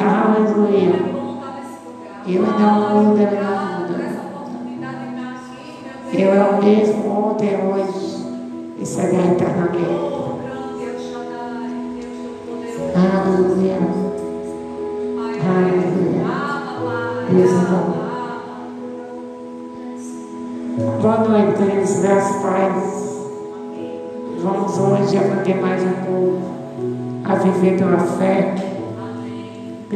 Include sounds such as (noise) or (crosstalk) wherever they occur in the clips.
Aleluia. Ele não muda, ele não muda. Ele é o mesmo ontem, hoje e será eternamente. Aleluia. Aleluia. Deus é bom. Boa noite, queridos. Graças paz. Vamos hoje aprender mais um pouco a viver pela fé.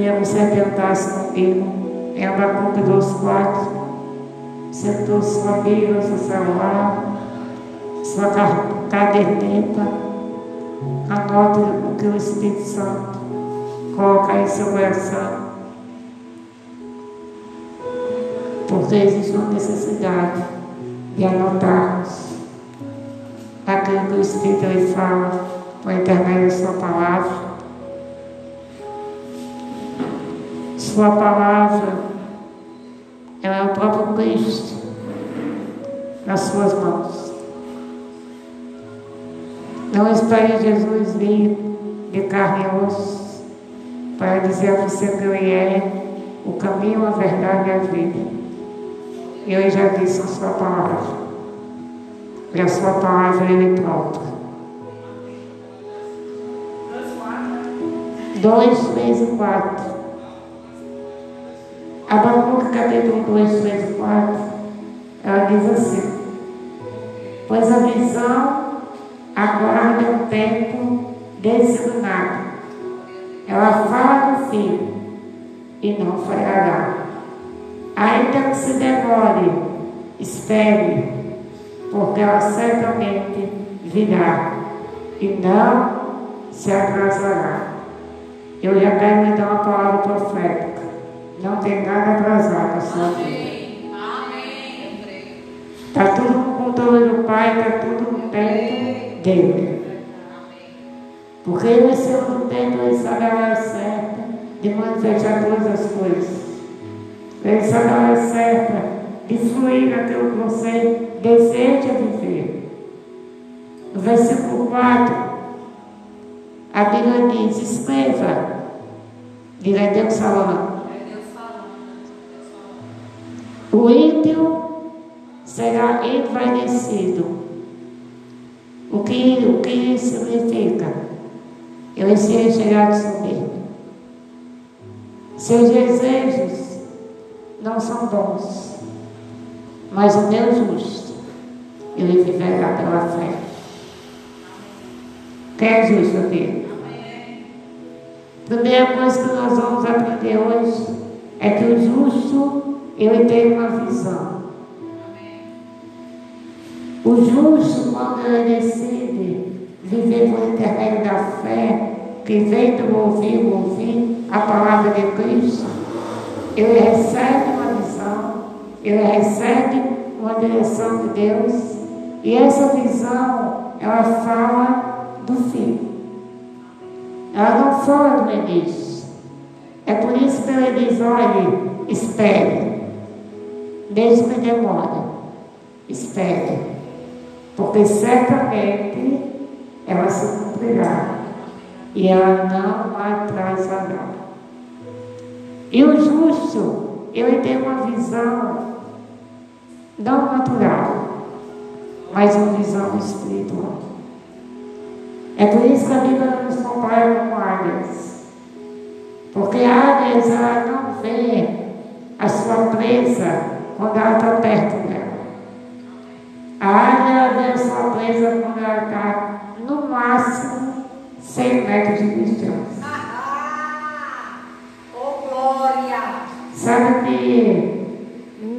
Queria você perguntasse comigo em Abacuque 2,4. Você trouxe sua Bíblia, seu celular, sua caderneta. Anote o que o Espírito Santo coloca em seu coração. Porque existe uma necessidade de anotarmos aquilo que o Espírito lhe fala por intermédio da sua palavra. Sua palavra, ela é o próprio Cristo nas suas mãos. Não espere Jesus vir de carne e osso para dizer a você que Ele é o caminho, a verdade e a vida. Ele já disse a sua palavra. E a sua palavra ele próprio. Dois, três e quatro. Capítulo 2, 3 e 4, ela diz assim, pois a visão aguarda o tempo designado. Ela fala do filho e não falhará. Ainda que se demore, espere, porque ela certamente virá e não se atrasará. Eu já quero me dar uma palavra profética. Não tem nada atrasado a sua vida. Está tudo no controle do Pai, está tudo no tempo dele. Porque ele, seu tempo, ele sabe a hora certa de manifestar todas as coisas. Ele sabe a hora certa de fluir naquilo que você deseja viver. No versículo 4, a Bíblia diz: escreva, diga Deus falando. O ímpio será envanecido. O que, o que significa? Ele se chegar de soberbo. Seus desejos não são bons, mas o meu justo, ele viverá pela fé. Quem é justo aqui? Primeira coisa que nós vamos aprender hoje é que o justo ele tem uma visão. O justo, quando ele decide viver por intermédio da fé, que vem do ouvir, ouvir a palavra de Cristo, ele recebe uma visão, ele recebe uma direção de Deus, e essa visão, ela fala do Filho. Ela não fala do início. É por isso que ele diz, olhe, espere. Mesmo que demore, espere, porque certamente ela se cumprirá e ela não atrasará. E o justo, ele tem uma visão não natural, mas uma visão espiritual. É por isso que a Bíblia nos compara com águias. Porque águias, ela não vê a sua presa quando ela está perto dela. A águia vê a sua presa quando ela está no máximo 100 metros de distância. Oh, glória! Sabe que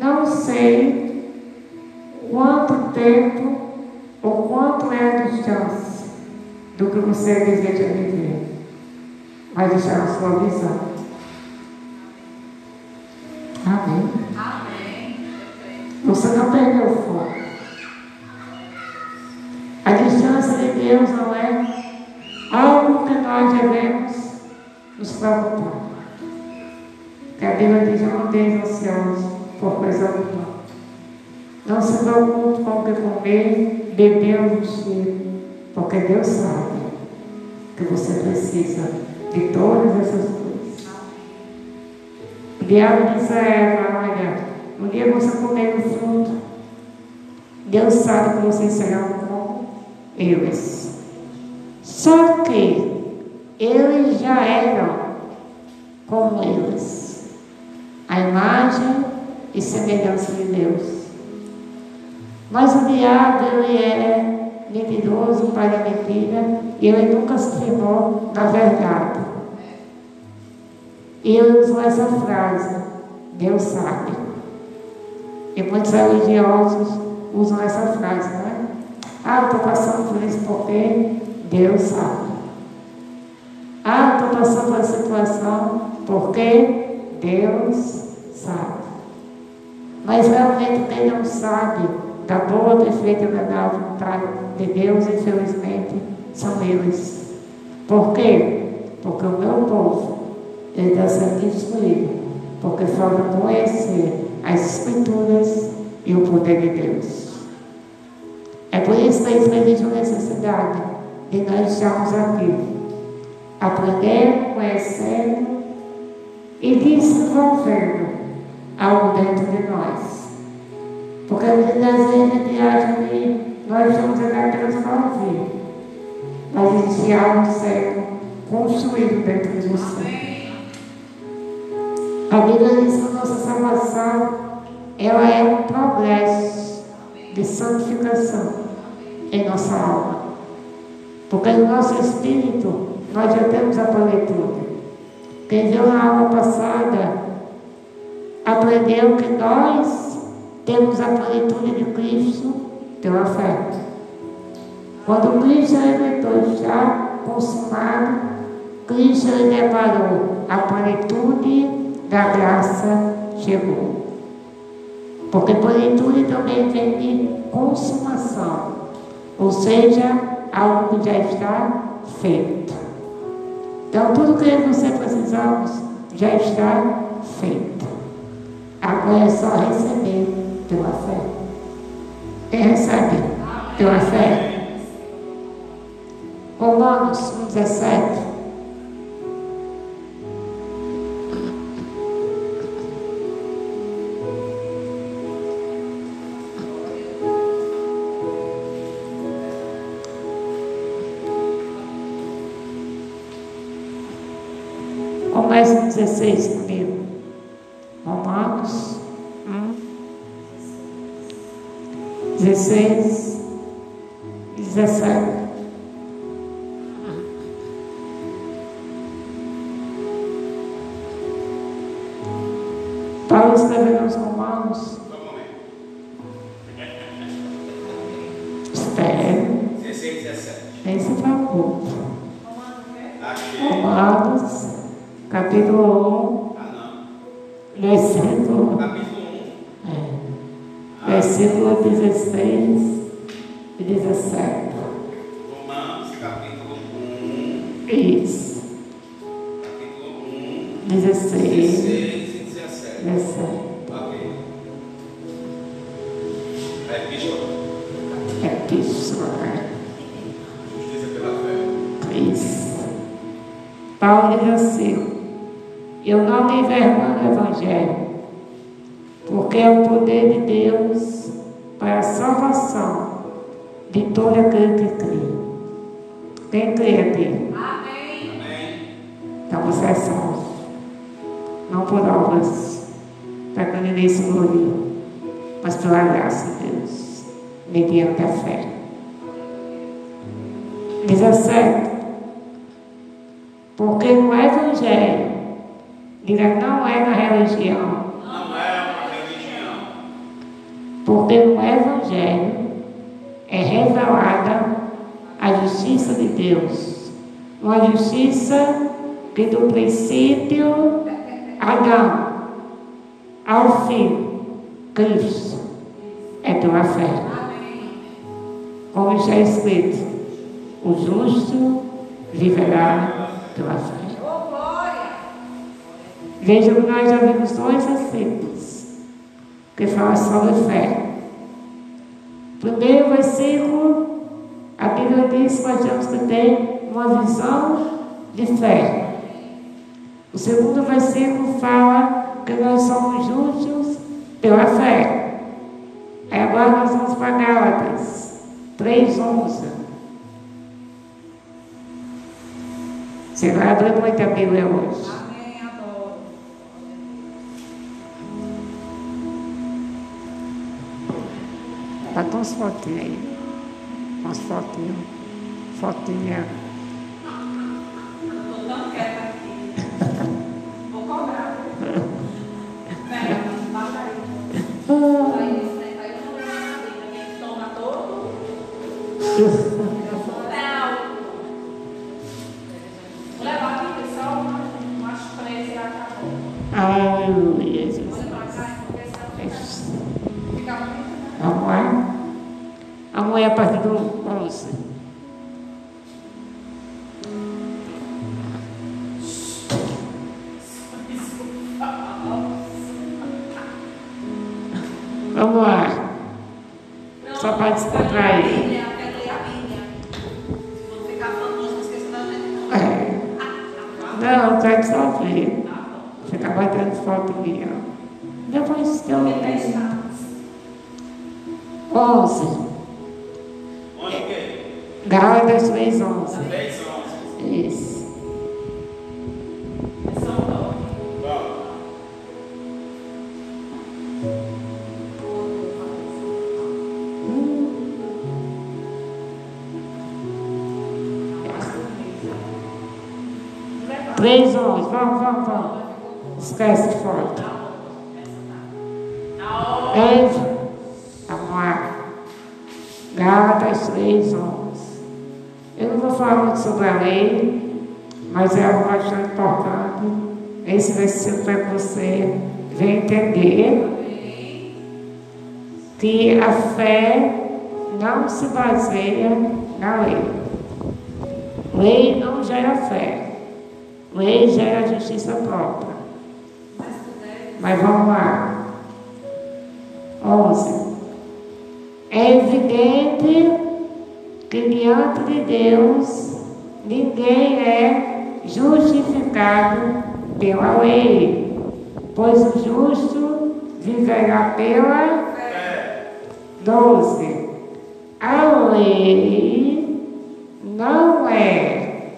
não sei quanto tempo ou quanto é a distância do que você deseja viver, mas está na sua visão. Amém. Você não perdeu o foco. A distância de Deus não é algo que nós devemos nos preocupar. Que a Bíblia diz: não andeis ansiosos por coisa alguma. Não se preocupe com o que comer, beber ou vestir, porque Deus sabe que você precisa de todas essas coisas. diabo disse a ela, olha, um dia você comer o fruto, Deus sabe que vocês serão como eles. Só que eles já eram como eles. A imagem e semelhança de Deus. Mas o diabo, ele é mentiroso, pai da mentira, e ele nunca se firmou na verdade. E ele usou essa frase, Deus sabe. E muitos religiosos usam essa frase, não é? Ah, estou passando por isso porque Deus sabe. Ah, estou passando por essa situação porque Deus sabe. Mas realmente quem não sabe da boa, perfeita e agradável vontade de Deus, infelizmente, são eles. Por quê? Porque o meu povo, ele está sendo destruído, porque falta conhecer as Escrituras e o poder de Deus. É por isso que existe uma necessidade de nós estarmos aqui, aprendendo, conhecendo e desenvolvendo algo dentro de nós. Porque às vezes a gente acha que nós estamos apenas para ouvir, mas existe algo certo construído dentro de você. A Bíblia diz que a nossa salvação ela é um progresso de santificação em nossa alma. Porque no nosso espírito nós já temos a plenitude. Quem viu na aula passada aprendeu que nós temos a plenitude de Cristo pela fé. Quando Cristo elementou já consumado, Cristo ele deparou a plenitude da graça chegou. Porque plenitude também vem de consumação, ou seja, algo que já está feito. Então, tudo que você precisamos já está feito. Agora é só receber pela fé. Quem recebe pela fé? Romanos 17. 16 Porque no Evangelho, diga não é na religião, Não é uma religião. porque no Evangelho é revelada a justiça de Deus, uma justiça que do princípio Adão ao fim, Cristo, é pela fé. Como está escrito, o justo viverá pela fé. Veja que nós já vimos dois versículos que falam sobre fé. Primeiro versículo, a Bíblia diz que nós temos que ter uma visão de fé. O segundo versículo fala que nós somos justos pela fé. Agora nós vamos para Gálatas 3,11. Você vai abrir muita Bíblia hoje. Amém, adoro. Tá com uns fotinhos aí. Umas fotinhas. Fotinha. Vamos aí a partir do 11. Vamos lá. Só para descontrair. Quero não. Não, quero só ver. Fica batendo foto minha. Depois eu tenho. 11. Gálatas 3, 11. 10, 11. Isso. Três onze, vamos, vamos, vamos. Esquece de foto. Dez. Sobre a lei, mas é algo bastante importante. Esse versículo para você ver entender que a fé não se baseia na lei. Lei não gera fé. Lei gera justiça própria. Mas vamos lá. 11. É evidente que diante de Deus ninguém é justificado pela lei, pois o justo viverá pela Fé. 12. A lei não é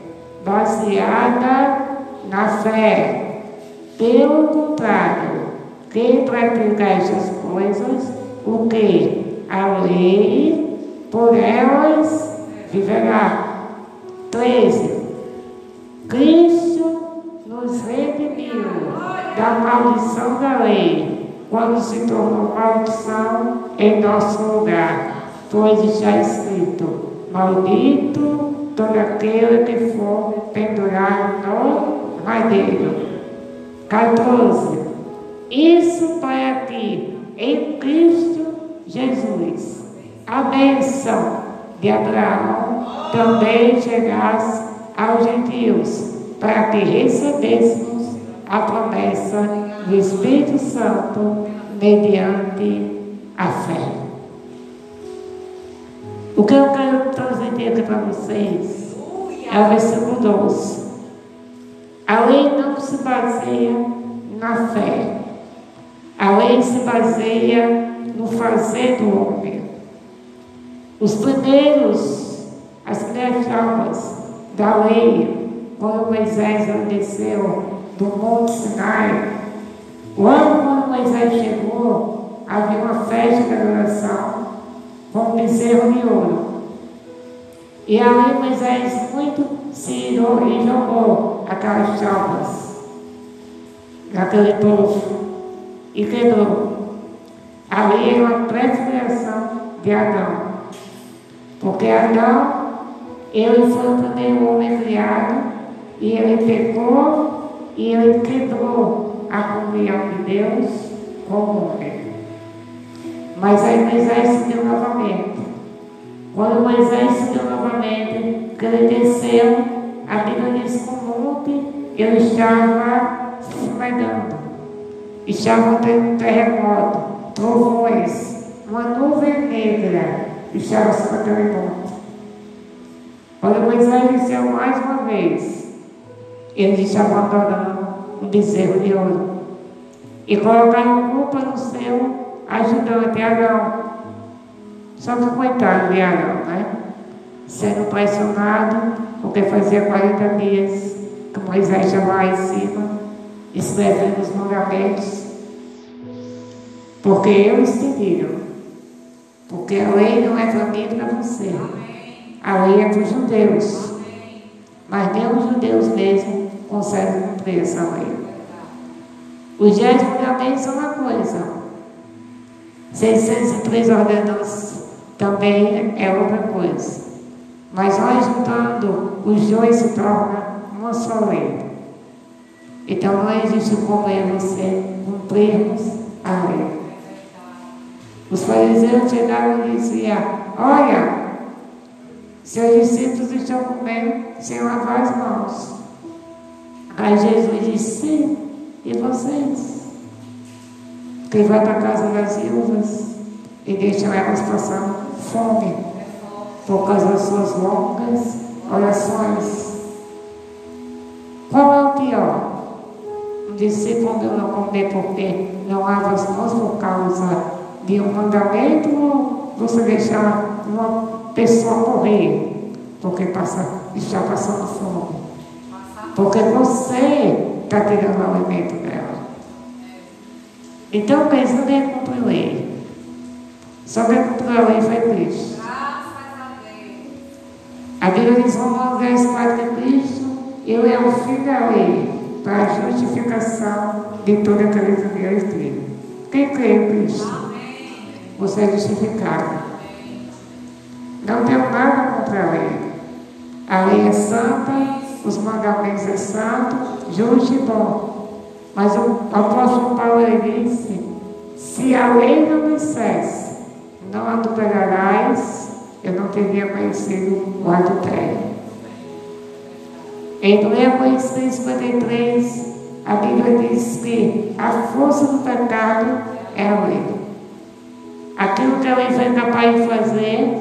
baseada na fé. Pelo contrário, quem pratica essas coisas, o que? A lei, por elas, viverá. 13. Cristo nos redimiu da maldição da lei, quando se tornou maldição em nosso lugar, pois está escrito: Maldito todo aquele que for pendurado no madeiro. 14. Isso para que em Cristo Jesus a de Abraão também chegasse aos gentios, para que recebêssemos a promessa do Espírito Santo mediante a fé. O que eu quero transmitir aqui para vocês é o versículo 12. A lei não se baseia na fé. A lei se baseia no fazer do homem. Os primeiros, as primeiras formas da lei, quando Moisés desceu do Monte Sinai, logo quando Moisés chegou, havia uma festa de adoração com um bezerro de ouro. E aí Moisés muito se irou e jogou aquelas chamas naquele povo e quebrou. Ali é uma prefiguração de Adão. Porque Adão, ele foi o primeiro homem criado e ele pecou e ele quebrou a comunhão de Deus com o homem. Mas aí Moisés deu novamente. Quando Moisés deu novamente, que ele desceu, a Bíblia diz que o monte ele estava se esfregando. Estava tendo um terremoto, trovões, uma nuvem negra estava sobre aquele monte. Quando Moisés desceu mais uma vez, eles estavam adorando um bezerro de ouro. e colocaram culpa no seu ajudante, Arão. Só que coitado de Arão, né? Sendo pressionado, porque fazia 40 dias que Moisés já lá em cima, escrevendo os mandamentos. Porque eles pediram. Porque a lei não é para mim e para você. A lei é para os judeus. Mas nem os judeus mesmo conseguem cumprir essa lei. Os dez mandamentos são uma coisa. 603 ordenanças também é outra coisa. Mas nós juntando, os dois se tornam uma só lei. Então não existe como e você cumprirmos a lei. Os fariseus chegaram e diziam, olha, seus discípulos estão comendo sem lavar as mãos. Aí Jesus disse, sim, e vocês? Quem vai para a casa das viúvas e deixa elas passando fome por causa das suas longas orações. Qual é o pior? Um discípulo não comer porque não lava as mãos por causa de um mandamento ou você deixar uma pessoa morrer porque passa, está passando fome? Porque você está tirando o alimento dela. Então pensa cumprir a lei. Só que cumprir a lei foi Cristo. A Bíblia diz Romanos 10, 4 que Cristo, ele é o fim da lei para a justificação de toda aquela que viu Quem crê em Cristo? Você é justificado. Não tem nada contra a lei. A lei é santa, os mandamentos é santo, justo e bom. Mas o apóstolo Paulo disse: se a lei não dissesse, não adulterarás, eu não teria conhecido o adultério. Em Levíticos 53, a Bíblia diz que a força do pecado é a lei. Aquilo que a lei foi capaz de fazer,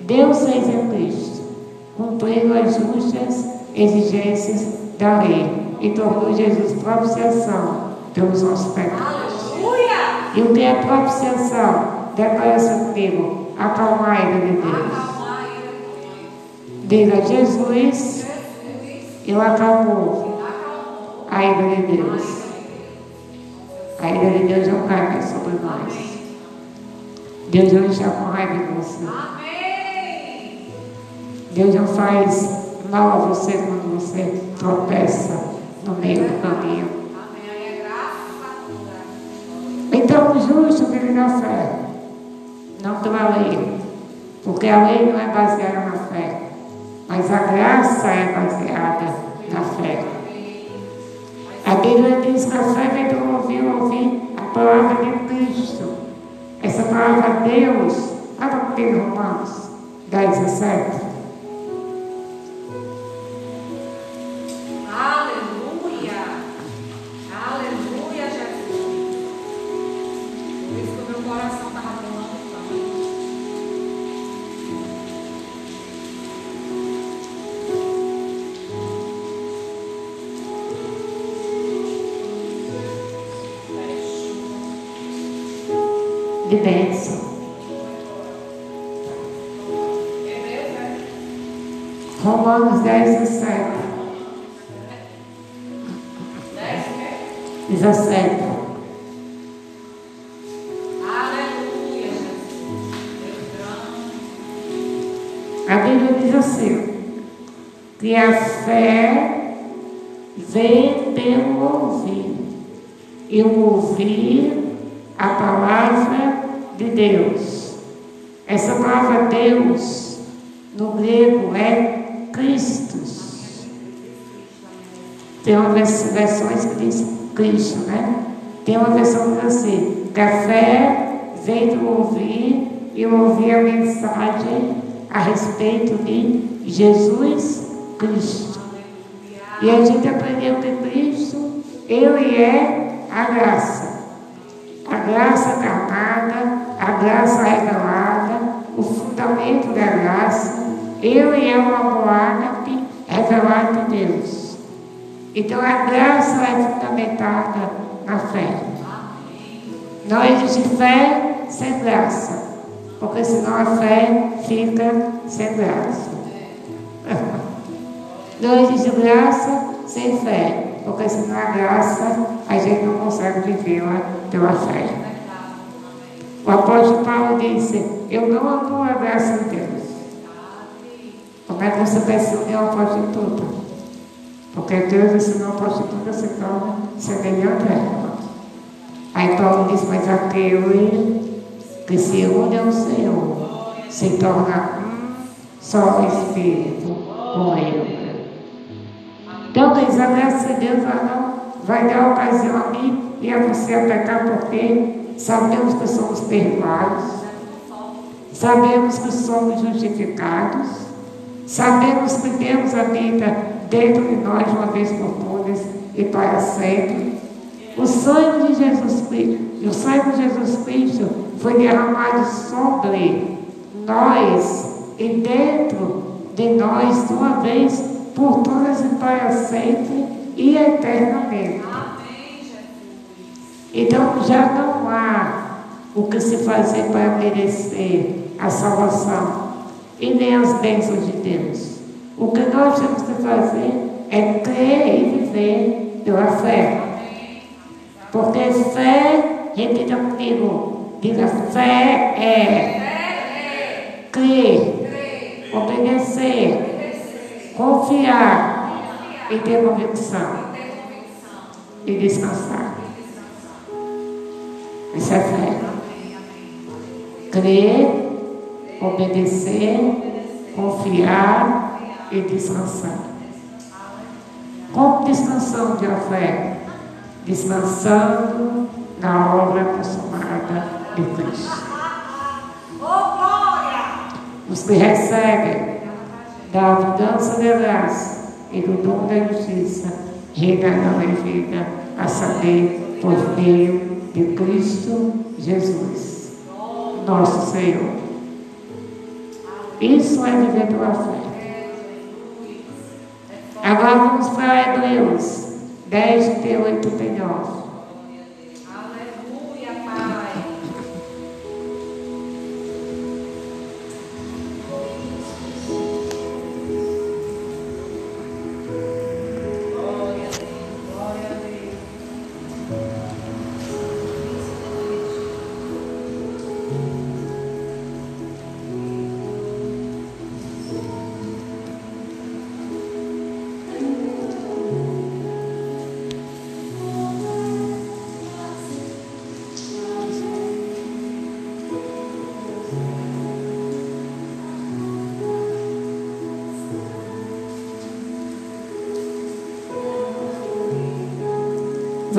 Deus fez em Cristo, cumprindo as justas exigências da lei e tornou Jesus propiciação pelos nossos pecados. Aleluia! E o que é propiciação? Declara comigo, acalmar a ira de Deus. Diga, Jesus, eu acalmou a ira de Deus. A ira de Deus não cai mais sobre nós. Deus não está com raiva você. Amém. Deus não faz mal a você quando você tropeça no meio do caminho. Amém. Então o justo vive na fé, não pela lei. Porque a lei não é baseada na fé, mas a graça é baseada na fé. A Bíblia diz que a fé vem do ouvir, ouvir a palavra de Cristo. Essa palavra Deus, abra comigo Romanos 10, 17. De bênção. Romanos 10, 17. 10 quer? 17. Aleluia, Jesus. Deus grande. A Bíblia diz assim: que a fé vem pelo ouvir, e o ouvir a palavra Deus. Essa palavra Deus, no grego, é Christus. Tem uma vers- versões que diz Cristo, né? Tem uma versão que assim, que a fé vem do ouvir e ouvir a mensagem a respeito de Jesus Cristo. E a gente aprendeu que Cristo, Ele é a graça. A graça encarnada, a graça revelada, o fundamento da graça. Ele é amor ágape revelado de Deus. Então a graça é fundamentada na fé. Não existe fé sem graça. Porque senão a fé fica sem graça. Não existe graça sem fé. Porque senão a graça a gente não consegue vivê-la pela fé. O apóstolo Paulo disse, eu não amo a graça de Deus. Como é que você vai se unir ao prostituta? Porque Deus ensinou a prostituta se torna semelhante a ela. Aí Paulo diz, mas aquele que se une ao Senhor se torna um só espírito com Ele. Então, diz, a graça de Deus não vai dar ocasião a mim e a você a pecar, porque sabemos que somos perdoados, sabemos que somos justificados, sabemos que Deus habita dentro de nós uma vez por todas e para sempre. O sangue de Jesus Cristo, o sangue de Jesus Cristo foi derramado sobre nós e dentro de nós de uma vez por todas e para sempre e eternamente. Então já não há o que se fazer para merecer a salvação e nem as bênçãos de Deus. O que nós temos que fazer é crer e viver pela fé. Porque fé, repita comigo, diga fé é crer, obedecer, confiar e ter convicção e descansar. Isso é fé. Crer, obedecer, confiar e descansar. Como descansamos de fé? Descansando na obra consumada de Cristo. Os que recebem da abundância da graça e do dom da justiça reinarão em vida, a saber, por meio de Cristo Jesus, nosso Senhor. Isso é viver pela fé. Agora vamos para Hebreus 10, 38 e 39.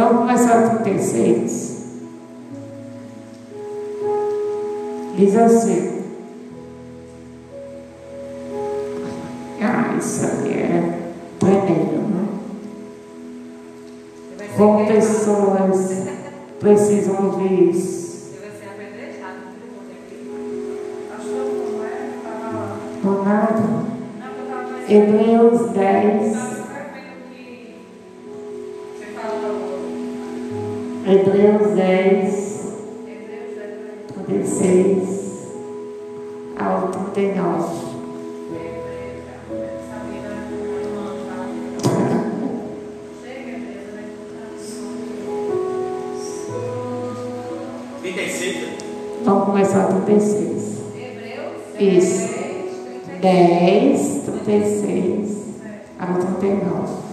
Vamos começar o 36. Diz assim. 36. Vamos começar 36. Hebreus? Isso. 10, 36 a 39.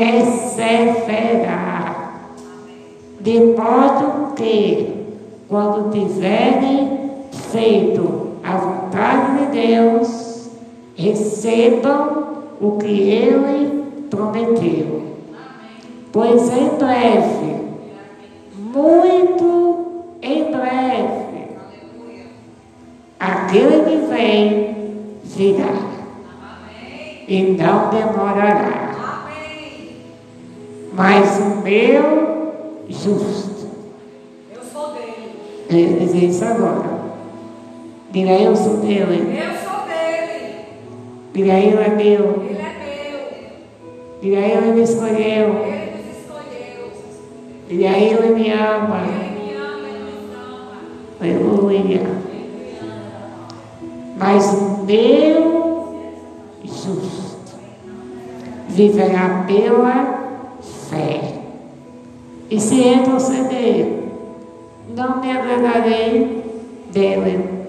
Perseverar, de modo que, quando tiverem feito a vontade de Deus, recebam o que Ele prometeu. Pois em breve, muito em breve, aquele que vem virá e não demorará. Mas o meu justo, Eu sou dele. ele diz isso agora. Diga eu sou dele, Eu sou dele. diga ele é meu, Ele é meu. diga ele me escolheu, Ele nos escolheu. diga ele me ama. Ele me ama, ele nos ama. Aleluia. Mas o meu justo viverá pela fé. E se retroceder, não me agradarei dele.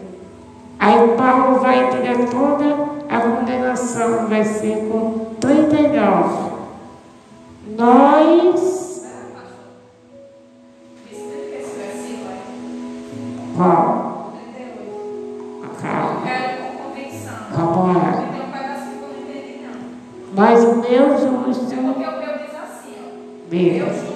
Aí Paulo vai tirar toda a condenação no versículo 39. Nós, qual? 38. Eu Calma, vamos lá. Mas o meu justo, videos.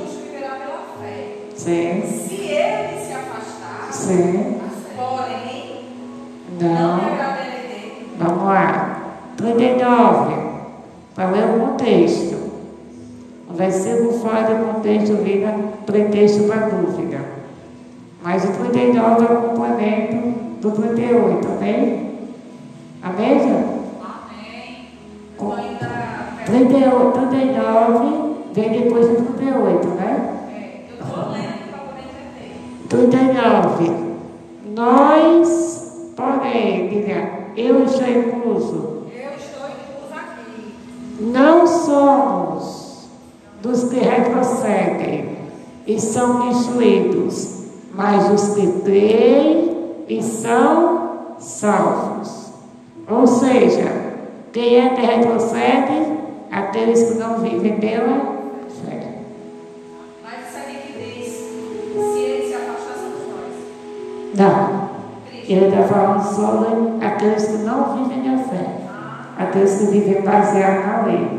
Aqueles que vivem baseados na lei.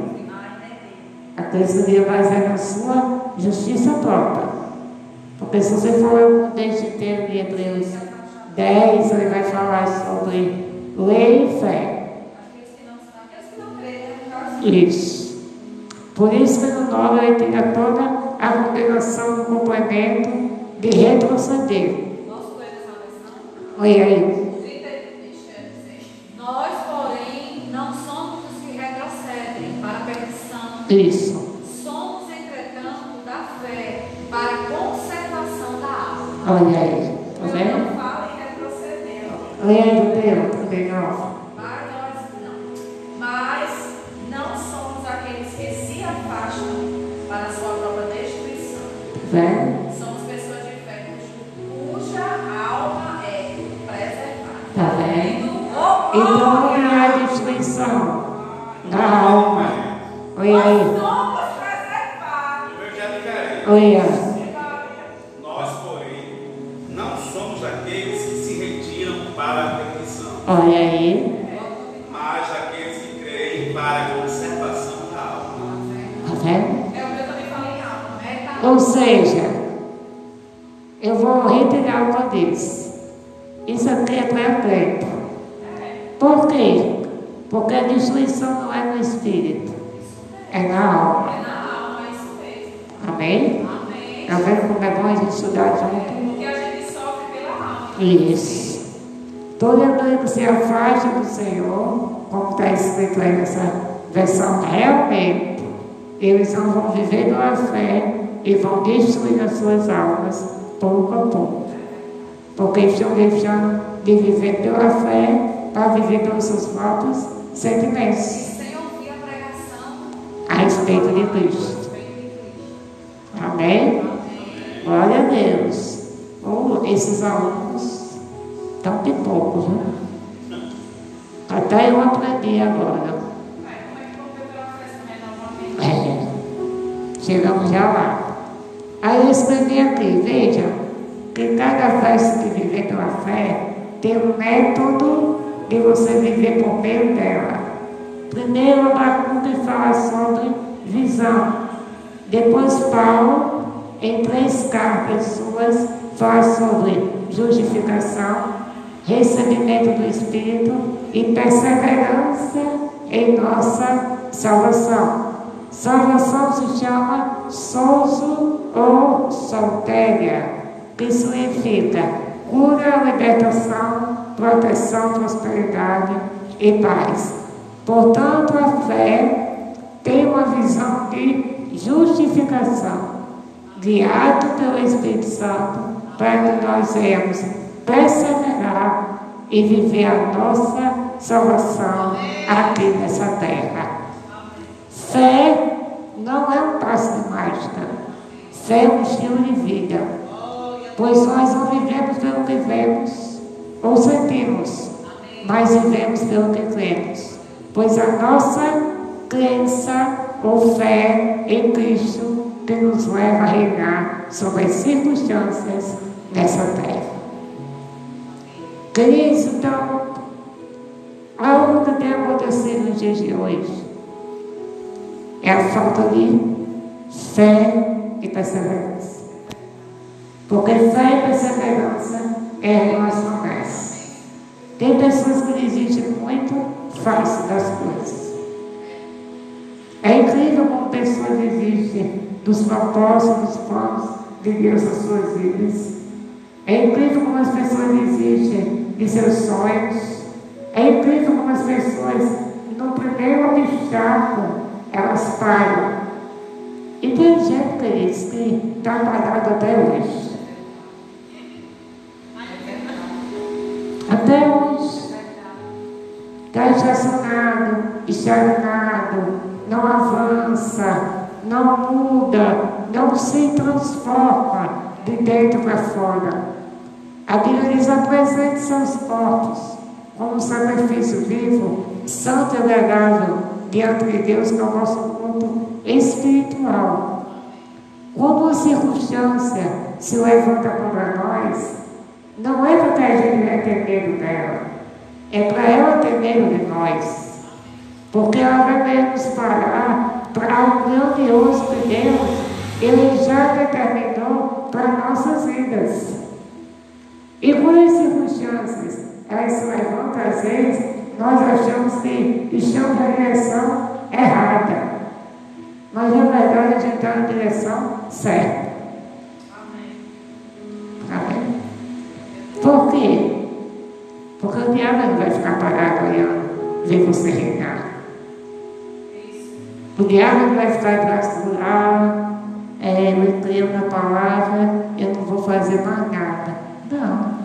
Aqueles que vivem baseados na sua justiça própria. Porque se você for ler o inteiro de Hebreus 10, ele vai falar sobre lei e fé. Isso. Por isso que no 9 ele tira toda a condenação do complemento de retroceder. Olha aí. Isso. Somos, entretanto, da fé para a conservação da alma. Olha aí. Tá vendo? não falo em retroceder. Deus, 39. Mas nós não. Mas não somos aqueles que se afastam para a sua própria destruição. Tá vendo? Somos pessoas de fé cuja alma é preservada. Tá vendo? Oh, Então não glória! há destruição da alma. Olha aí. Nós porém, não somos aqueles que se retiram para a perdição, Olha aí. mas aqueles que creem para a conservação da alma. Tá vendo? É o na alma. É na alma, é isso mesmo. Amém? Amém. Tá vendo como é bom a gente estudar junto? Porque a gente sofre pela alma. Isso. Aquele que se afasta do Senhor, como está escrito aí nessa versão, realmente, eles não vão viver pela fé e vão destruir as suas almas pouco a pouco. Porque estão deixando de viver pela fé para viver pelos seus próprios sentimentos respeito de a Cristo. Amém? Glória a Deus. Oh, esses alunos estão de poucos, né? Até eu aprendi agora. É chegamos já lá. Aí eu escrevi aqui, veja, que cada festa que viver pela fé tem um método de você viver por meio dela. Primeiro, Abacuque fala sobre visão. Depois, Paulo, em três cartas suas, fala sobre justificação, recebimento do Espírito e perseverança em nossa salvação. Salvação se chama souzo ou soltéria, que significa cura, libertação, proteção, prosperidade e paz. Portanto, a fé tem uma visão de justificação, guiado pelo Espírito Santo, para que nós venhamos perseverar e viver a nossa salvação aqui nessa terra. Fé não é um passo de mágica. Fé é um estilo de vida. Pois nós não vivemos pelo que vemos ou sentimos, mas vivemos pelo que cremos. Pois a nossa crença ou fé em Cristo que nos leva a reinar sobre as circunstâncias nessa terra. Queridos, então, aonde tem acontecido nos dias de hoje? É a falta de fé e perseverança. Porque fé e perseverança é relação dessa. Tem pessoas que desistem muito fácil das coisas. É incrível como pessoas desistem dos propósitos, dos planos de Deus nas suas vidas. É incrível como as pessoas desistem de seus sonhos. É incrível como as pessoas, no primeiro obstáculo, elas param. E tem gente, que está parado até hoje. Até hoje. Está estacionado, estagnado, não avança, não muda, não se transforma de dentro para fora. A Bíblia diz: apresente seus corpos como sacrifício vivo, santo e agradável diante de Deus, que é o nosso culto espiritual. Quando a circunstância se levanta contra nós, não é porque a gente ter medo dela, é para ela ter medo de nós. Porque ela nos parar para o grandioso que Deus, Ele já determinou para nossas vidas. E quando as circunstâncias elas se levantam, às vezes, nós achamos que estamos na direção errada. Mas na verdade a gente está na direção certa. Amém. Por quê? Porque o diabo não vai ficar parado olhando, ver você reinar. Não vai ficar atrás do lado, é, eu creio na palavra, eu não vou fazer mais nada. Não.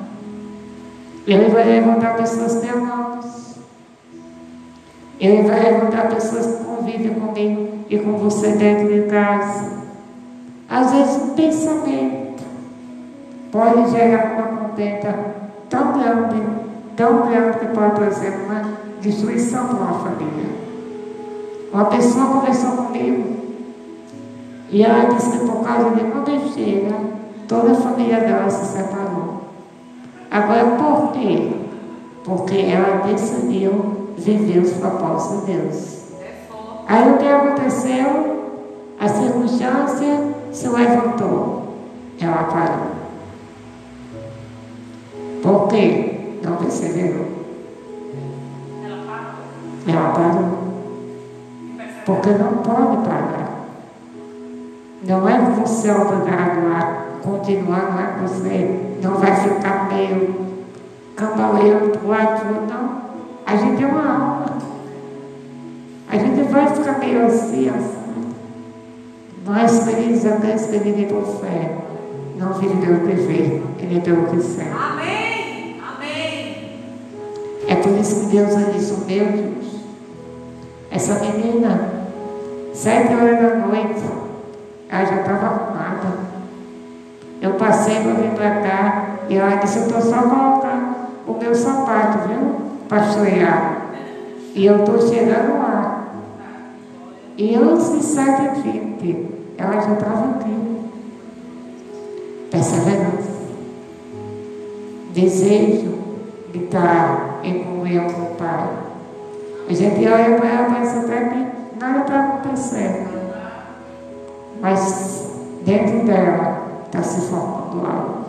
Ele vai levantar pessoas teimosas. Ele vai levantar pessoas que convivem comigo e com você dentro de casa. Às vezes um pensamento pode gerar uma contenta tão grande, tão grande que pode trazer uma destruição para uma família. Uma pessoa conversou comigo e ela disse que por causa de uma besteira, toda a família dela se separou. Agora por quê? Porque ela decidiu viver os propósitos de Deus. Aí o que aconteceu? A circunstância se levantou. Ela parou. Por quê? Não percebeu. Ela parou. Porque não pode parar. Não é você é obrigado a continuar, é que você não vai ficar meio cambaleando para o lado, não. A gente é uma alma. A gente vai ficar meio assim, assim. Nós, queridos, aqueles que vivem por fé, não vivem pelo que vê, ele pelo que serve. Amém. Amém. É por isso que Deus disse, meu Deus, essa menina, sete horas da noite, ela já estava arrumada. Eu passei para vir para cá e ela disse, eu estou só colocando o meu sapato, viu? Pastorear. E eu estou chegando lá. E antes de 7h20, ela já estava aqui. Perseverança. Desejo de estar em comunhão com o Pai. A gente olha para ela e pensa até que nada está acontecendo. Mas dentro dela está se formando algo.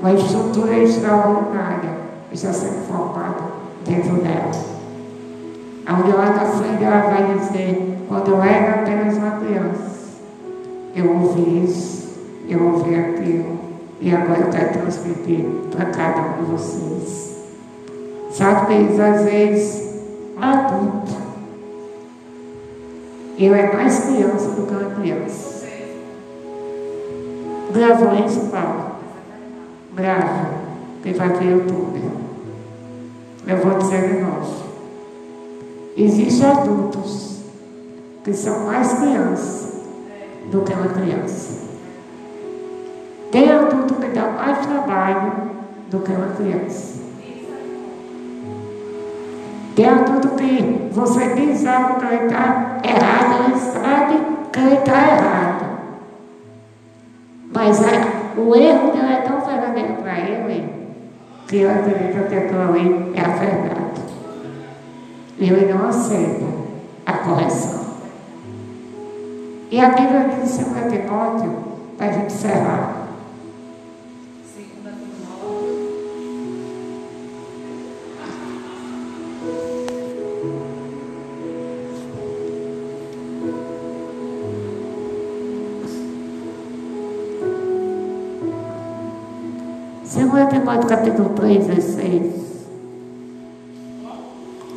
Uma estrutura extraordinária está sendo formada dentro dela. Onde lá na frente ela vai dizer, quando eu era apenas uma criança, eu ouvi isso, eu ouvi aquilo, e agora eu quero transmitir para cada um de vocês. Sabe, às vezes, adulto, eu é mais criança do que uma criança. Gravou isso, Paulo? Grava, que vai ver YouTube. Eu vou dizer de novo. Existem adultos que são mais crianças do que uma criança. Tem adulto que dá mais trabalho do que uma criança. Tem adulto que você algo que ele está errado, ele sabe ele está errado. Mas é, o erro dele é tão verdadeiro para ele que ele acredita que aquilo ali é a. E ele não aceita a correção. E a Bíblia diz em 2 Timóteo, para a gente encerrar. Timóteo capítulo 3, 16.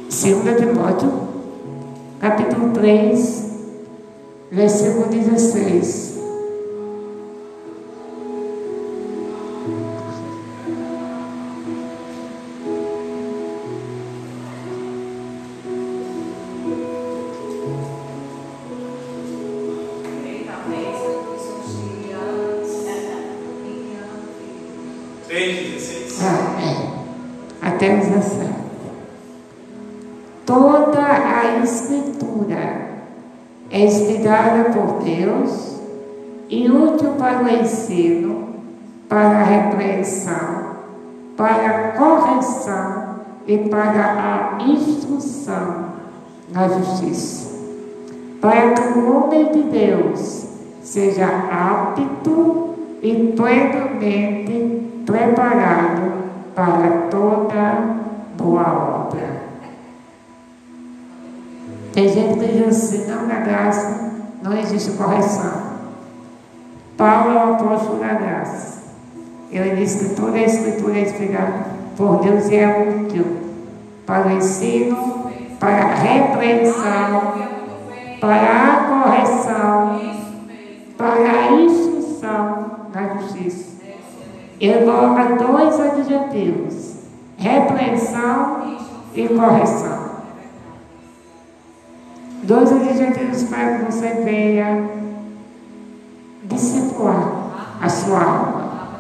Segunda Timóteo capítulo 3, versículo 16. O ensino, para a repreensão, para a correção e para a instrução na justiça, para que o homem de Deus seja apto e plenamente preparado para toda boa obra. Tem gente que diz assim, não na graça não existe correção. Paulo é o apóstolo da graça. Ele diz que toda a escritura é inspirada por Deus e é útil para o ensino, para a repreensão, para a correção, para a instrução na justiça. Ele coloca dois adjetivos: repreensão e correção. Dois adjetivos para que você venha discipular a sua alma.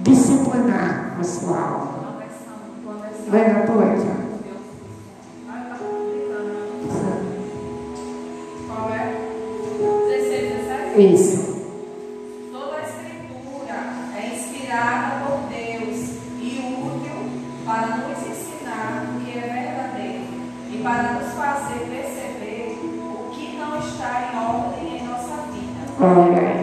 Disciplinar a sua alma. Venha, poeta. Qual é? 16, 17? Isso. Toda a escritura é inspirada por vida.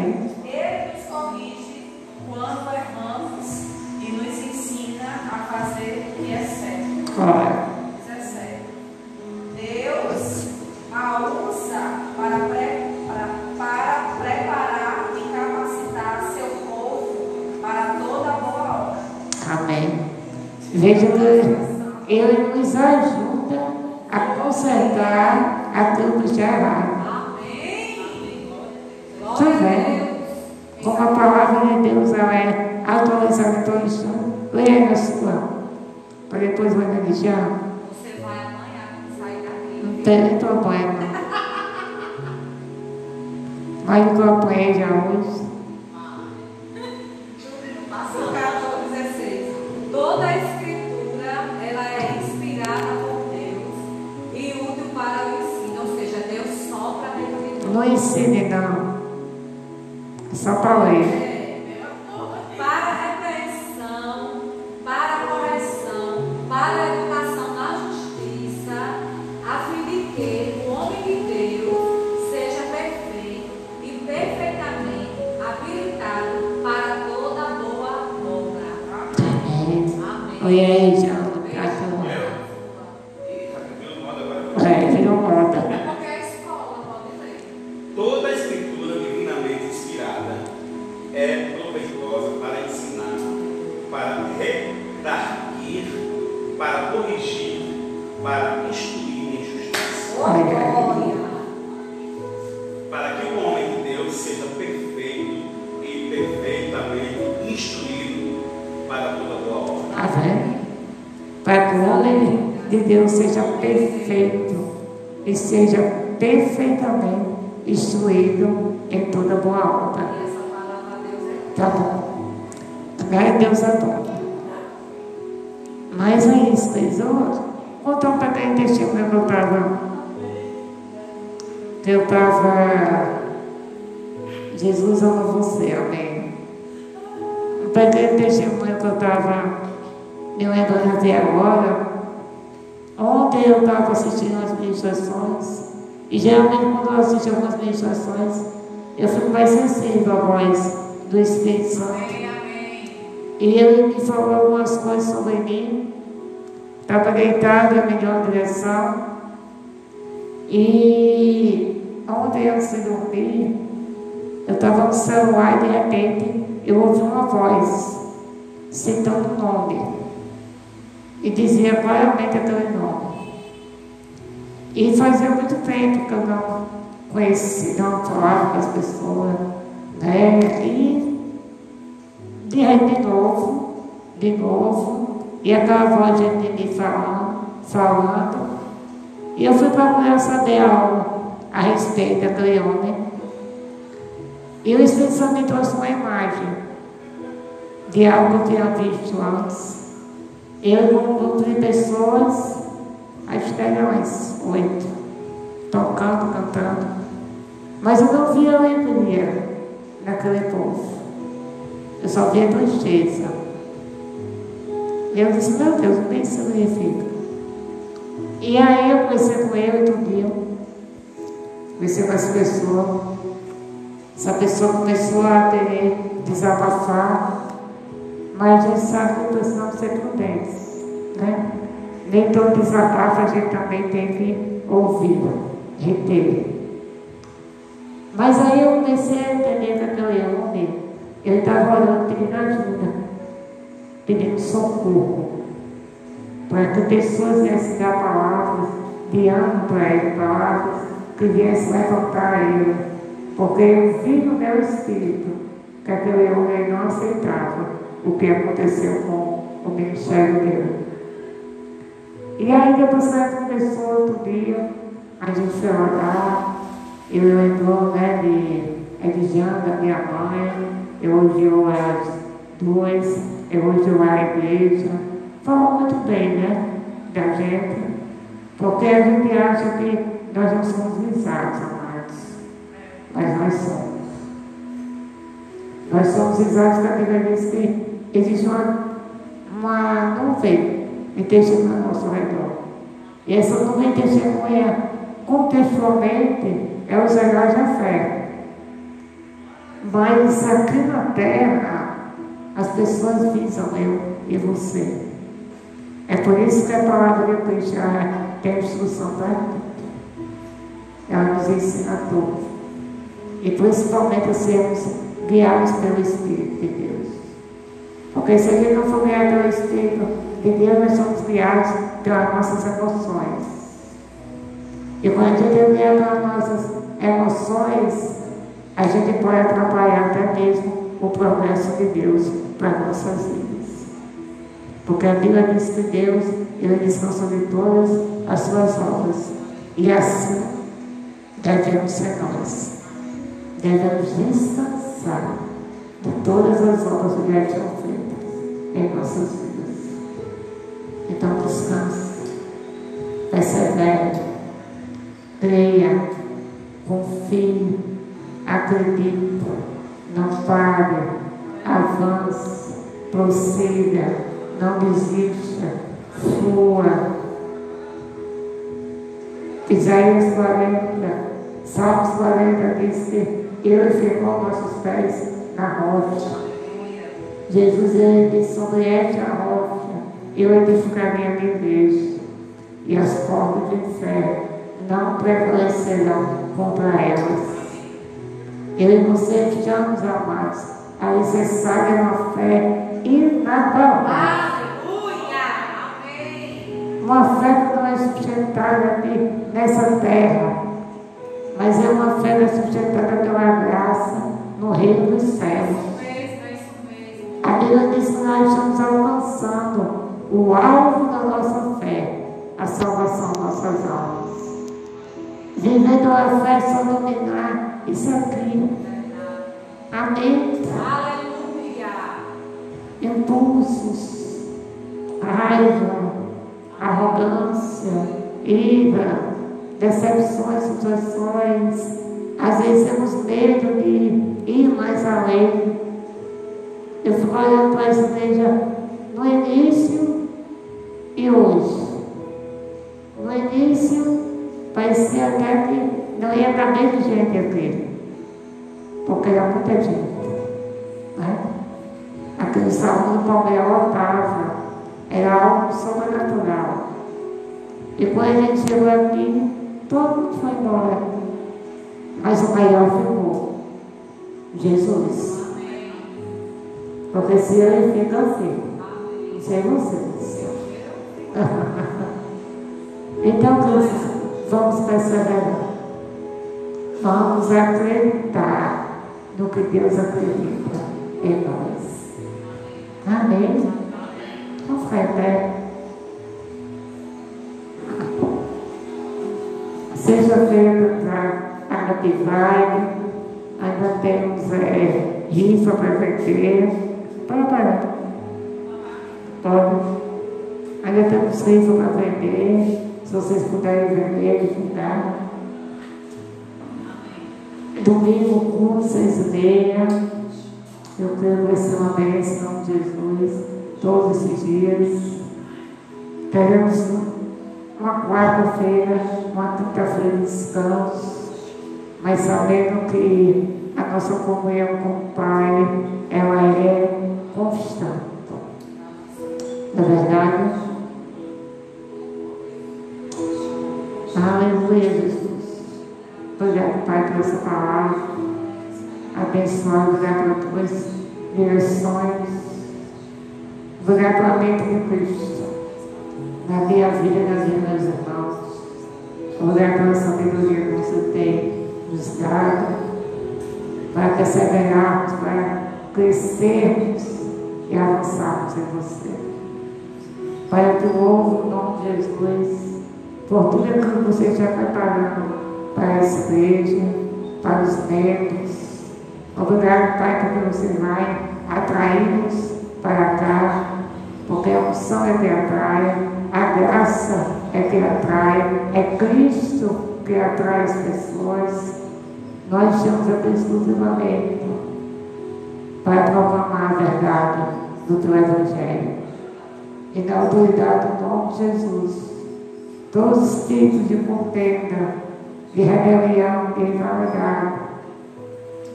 Deus seja perfeito e perfeitamente instruído para toda boa obra. Tá vendo? Para que o homem de Deus seja perfeito e seja perfeitamente instruído em toda boa obra. E essa palavra Deus é Tá bom. Glória a Deus adora. Mas é isso, tesouro. Contar um pequeno testemunho que eu estava. Eu estava. Jesus ama você, amém. Um pequeno testemunho que eu estava me lembrando até agora. Ontem eu estava assistindo as ministrações. E geralmente quando eu assisto algumas ministrações, eu fico mais sensível à voz do Espírito Santo. E ele me falou algumas coisas sobre mim. Estava deitada, melhor direção. E ontem antes de dormir, eu estava no celular e de repente eu ouvi uma voz citando o nome. E dizia claramente aquele nome. E fazia muito tempo que eu não conhecia, não falava com as pessoas. Né? E de aí de novo, de novo, e aquela voz de mim falando, falando. E eu fui procurar saber algo a respeito daquele homem. E o Espírito Santo me trouxe uma imagem de algo que eu tinha visto antes. Eu com um grupo de pessoas, acho que eram umas oito, tocando, cantando. Mas eu não via alegria naquele povo. Eu só via tristeza. E eu disse, meu Deus, nem isso significa. E aí eu comecei com ele outro dia. Comecei com essa pessoa. Essa pessoa começou a ter desabafar. Mas a gente sabe que precisamos ser prudentes. Né? Nem todo desabafo a gente também tem que ouvir, reter. Mas aí eu comecei a entender que aquele homem, ele estava orando pedindo ajuda, pedindo socorro, para que pessoas viessem dar palavras de ânimo para ele, palavras que viessem levantar ele, porque eu vi no meu espírito que aquele homem não aceitava o que aconteceu com o ministério dele. E aí depois ela começou outro dia, a gente foi orar, ele lembrou né, de Edjana, minha mãe, elogiou as duas, elogiou a igreja, falou muito bem, né, da gente, porque a gente acha que nós não somos visados, amados, mas nós somos. Nós somos visados cada vez que existe uma, uma nuvem de testemunho ao nosso redor. E essa nuvem testemunha contextualmente é os heróis da fé. Mas aqui na terra, as pessoas visam eu e você. É por isso que a palavra de já tem instrução para tudo. Ela nos ensina tudo. E principalmente a sermos guiados pelo Espírito de Deus. Porque se a gente não for guiado pelo Espírito de Deus, nós somos guiados pelas nossas emoções. E quando a gente é guiado pelas nossas emoções, a gente pode atrapalhar até mesmo o progresso de Deus para nossas vidas. Porque a Bíblia diz que Deus, Ele descansa de todas as suas obras. E assim devemos ser nós. Devemos descansar de todas as obras que já feitas em nossas vidas. Então descanse, persevere, creia, confie, acredite, não pare, avance, prossiga, não desista, flua. Isaías 40, Salmos 40 diz que ele firmou nossos pés na rocha. Jesus ele disse sobre esta rocha eu edificarei a minha igreja, e as portas do inferno não prevalecerão contra elas. Eu e você estamos amados, alicerçados em uma fé inabalável. Uma fé que não é sustentada aqui nessa terra, mas é uma fé é sustentada pela graça no reino dos céus. A diz que nós estamos alcançando o alvo da nossa fé, a salvação das nossas almas. Vivendo a fé só dominar isso aqui. Amém. Aleluia. Impulsos, raiva, arrogância, ira, decepções, situações. Temos medo de ir mais além. Eu fico olhando para essa igreja no início e hoje. No início, parecia até que não ia dar menos gente aqui. Porque era muita gente. Né? Aquele salão do Palmeiras lotava. Era algo sobrenatural. E quando a gente chegou aqui, todo mundo foi embora. Mas o maior ficou. Jesus. Porque se ele fica, eu. Não sei vocês. (laughs) então, vamos perseverar. Vamos acreditar no que Deus acredita em nós. Amém? Vamos ficar em pé. Sexta-feira para a Vibe, ainda temos é, rifa para vender. Pode parar. Pode. Ainda temos rifa para vender. Se vocês puderem vender, divulgar. Domingo, com seis e meia. Eu que vai ser uma bênção em de Jesus. Todos esses dias. Teremos uma quarta-feira, uma quinta-feira de descanso, mas sabendo que a nossa comunhão com o Pai, ela é constante. Na é verdade? Aleluia, Jesus. Obrigado, Pai, por essa palavra. Abençoado, obrigado por tuas direções. Obrigado pela mente de Cristo na minha vida na vida dos meus irmãos. Obrigado pela sabedoria que você tem nos dado para perseverarmos, para crescermos e avançarmos em você. Pai, eu te louvo em nome de Jesus por tudo aquilo que você está preparando para essa igreja, para os membros. Obrigado, Pai, porque você vai atraí-nos para cá, porque a unção é que atrai a graça é que atrai, é Cristo que atrai as pessoas. Nós estamos aqui exclusivamente para proclamar a verdade do teu Evangelho. E na autoridade do nome de Jesus, todos os tipos de contenda, de rebelião, de rivalidade,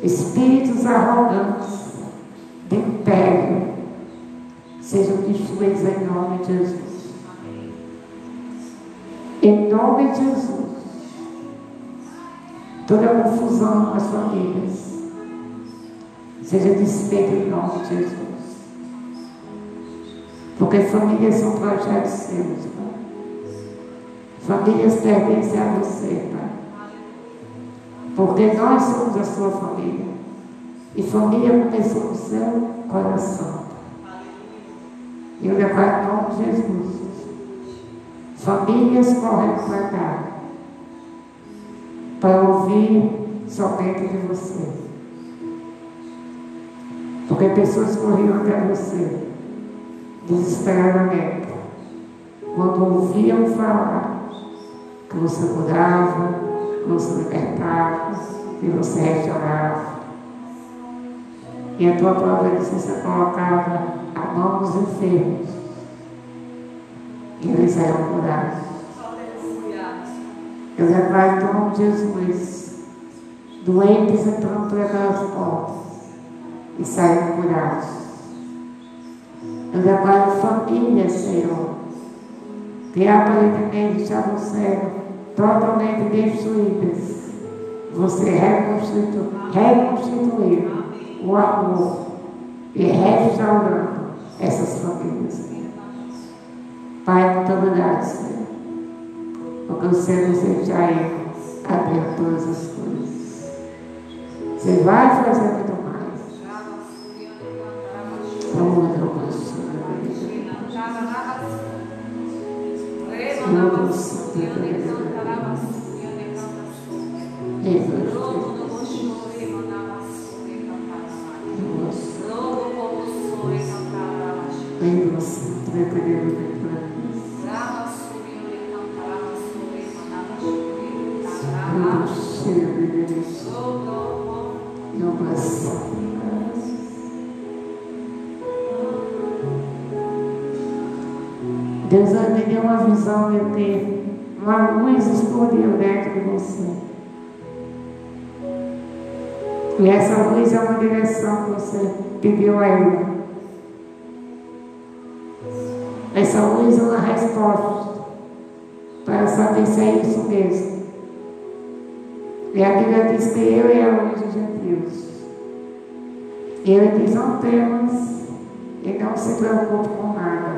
espíritos arrogantes, de império, sejam destruídos em nome de Jesus. Em nome de Jesus. Toda confusão nas famílias seja desfeita em nome de Jesus. Porque famílias são projetos seus, Pai. Famílias pertencem a você, Pai. Porque nós somos a sua família. E família começou no seu coração. E eu levar em nome de Jesus famílias correm para cá para ouvir somente de você. Porque pessoas corriam até você desesperadamente quando ouviam falar que você curava, que você libertava, que você restaurava. E a tua que você colocava a mão nos enfermos e eles serão curados. Declaro em nome de Jesus, doentes entrando por aquelas portas e saem curados. Eu declaro família, Senhor, que aparentemente estavam sendo totalmente destruídas. Você reconstituiu, reconstituiu o amor e restaurando essas famílias. Pai, muito obrigado, Senhor, nos deixa aí abrir todas as coisas. Você vai fazer muito mais. Vamos, Deus. Deus me deu uma visão de ter uma luz explodiu dentro de você. E essa luz é uma direção que você pediu a Ele. Essa luz é uma resposta para saber se é isso mesmo. E a Bíblia diz que eu e a luz dos gentios. E ele diz, não temas e não se preocupe com nada.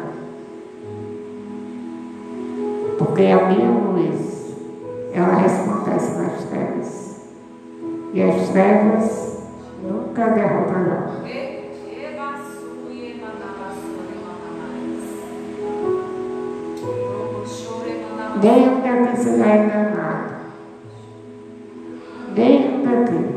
Porque a minha luz, ela resplandece nas trevas. E as trevas nunca derrotarão. Nenhum daqui será enganado. Nenhum daqui.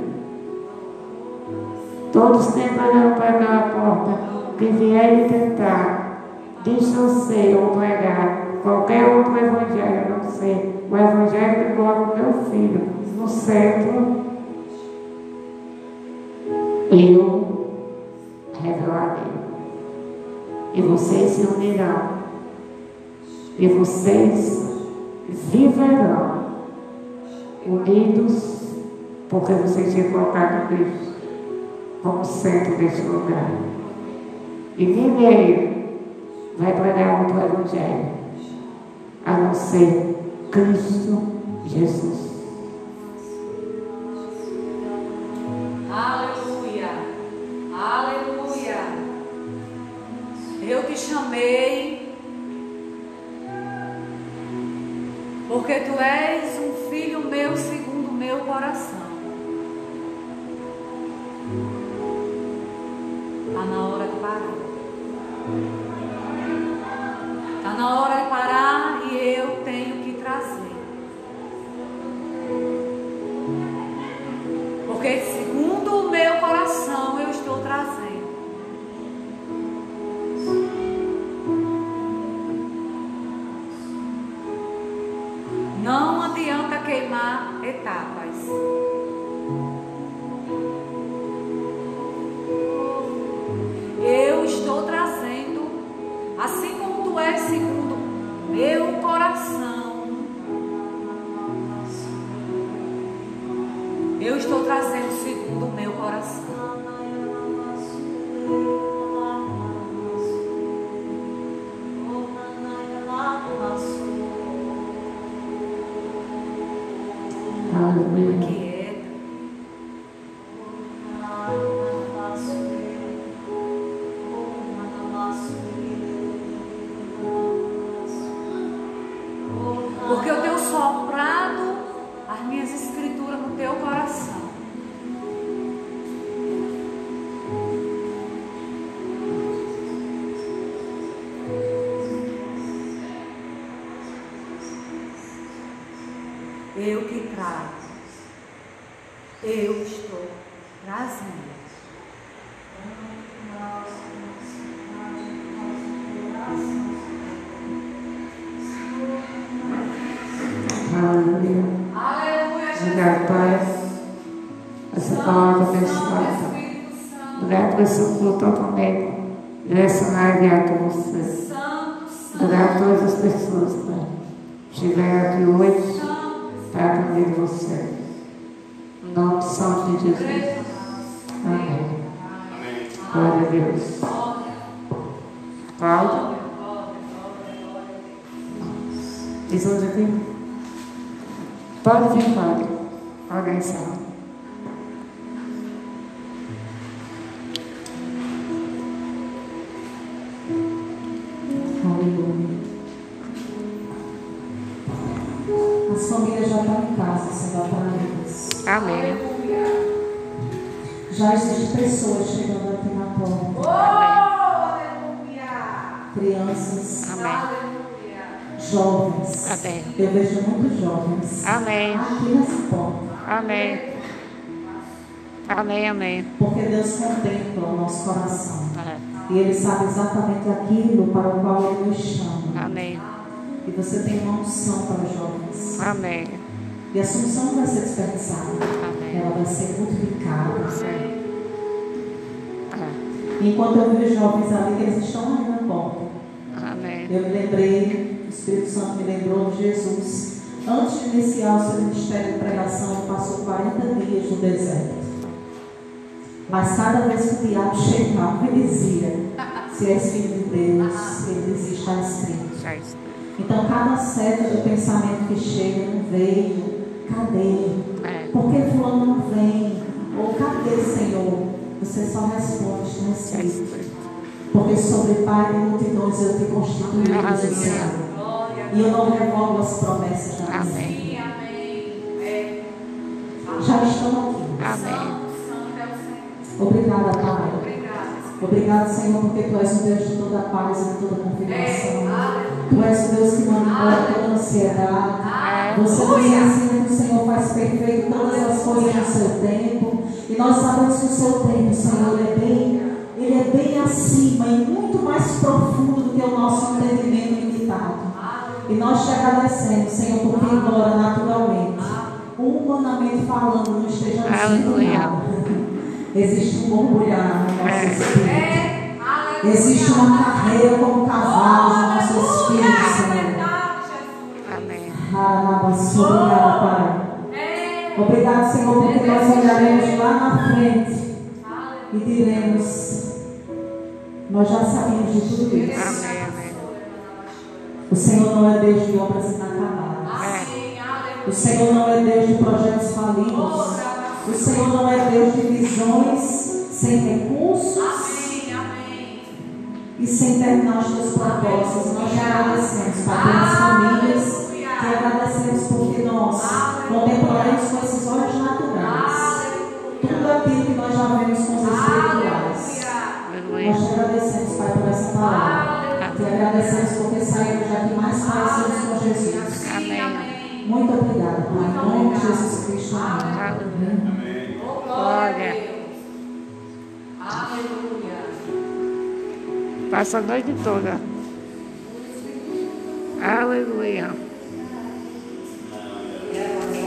Todos tentarão pegar a porta que vierem tentar distorcer ou pregar qualquer outro evangelho, a não ser o evangelho que coloca o meu filho no centro, eu revelarei. E vocês se unirão. E vocês viverão unidos, porque vocês tinham colocado Cristo como centro deste lugar. E ninguém vai pregar outro evangelho a não ser Cristo Jesus. Aleluia, aleluia. Eu te chamei porque tu és um filho meu segundo o meu coração. Está na hora de parar. Cláudia. Organizar. Aleluia. As famílias já estão em casa, Senhor, atraídas. Amém. Aleluia. Já existem pessoas chegando aqui na porta. Oh, aleluia. Crianças, Amém. Jovens. Amém. Eu vejo muitos jovens Amém. aqui nessa porta. Amém. Amém, amém. Porque Deus contempla o nosso coração. É. E Ele sabe exatamente aquilo para o qual Ele nos chama. Amém. E você tem uma unção para os jovens. Amém. E a unção não vai ser desperdiçada. Amém. Ela vai ser multiplicada. Sim. É. Enquanto eu vejo jovens ali, eles estão ali na porta. Amém. Eu me lembrei, Espírito Santo me lembrou de Jesus. Antes de iniciar o seu ministério de pregação, ele passou 40 dias no deserto. Mas cada vez que o diabo chegava, ele dizia: Se és filho de Deus, ele dizia: Está escrito. Então, cada seta do pensamento que chega, não veio, cadê? Por que fulano não vem? Ou cadê, Senhor? Você só responde, está escrito. Porque sobre pai de multidões eu te constituí, diz o. Senhor. E eu não revogo as promessas da Amém. Sim, amém. É. Já estão aqui. Amém. É. Obrigada, Pai. Obrigada. Obrigado, Senhor, porque Tu és o Deus de toda paz e de toda É. confirmação. Aleluia. Tu és o Deus que manipula toda ansiedade. É. Você nos ensina que o Senhor faz perfeito todas as coisas no seu tempo. E nós sabemos que o seu tempo, Senhor, nós te agradecemos, Senhor, porque embora naturalmente, humanamente falando, não esteja sendo Aleluia. nada, existe um orgulhar no nosso É. espírito. É. Existe uma carreira como cavalo no nosso espírito, Aleluia. Senhor. Amém. Obrigada, Pai. É. Obrigado, Senhor, porque nós olharemos lá na frente e diremos: Nós já sabemos de tudo isso. Amém. O Senhor não é Deus de obras inacabadas. Amém. O. Senhor não é Deus de projetos falidos. O Senhor não é Deus de visões sem recursos e sem terminar os teus propósitos. Nós te agradecemos, Pai, pelas famílias. Te agradecemos porque nós contemplamos com esses olhos naturais tudo aquilo que nós já vemos com os espirituais. Nós te agradecemos, Pai, por essa palavra. Te agradecemos porque saímos daqui mais parecidos com Jesus. Amém. Muito obrigada, Pai. Em nome de Jesus Cristo. Amém. Amém. Glória. Aleluia. Passa a noite toda. Aleluia. Aleluia.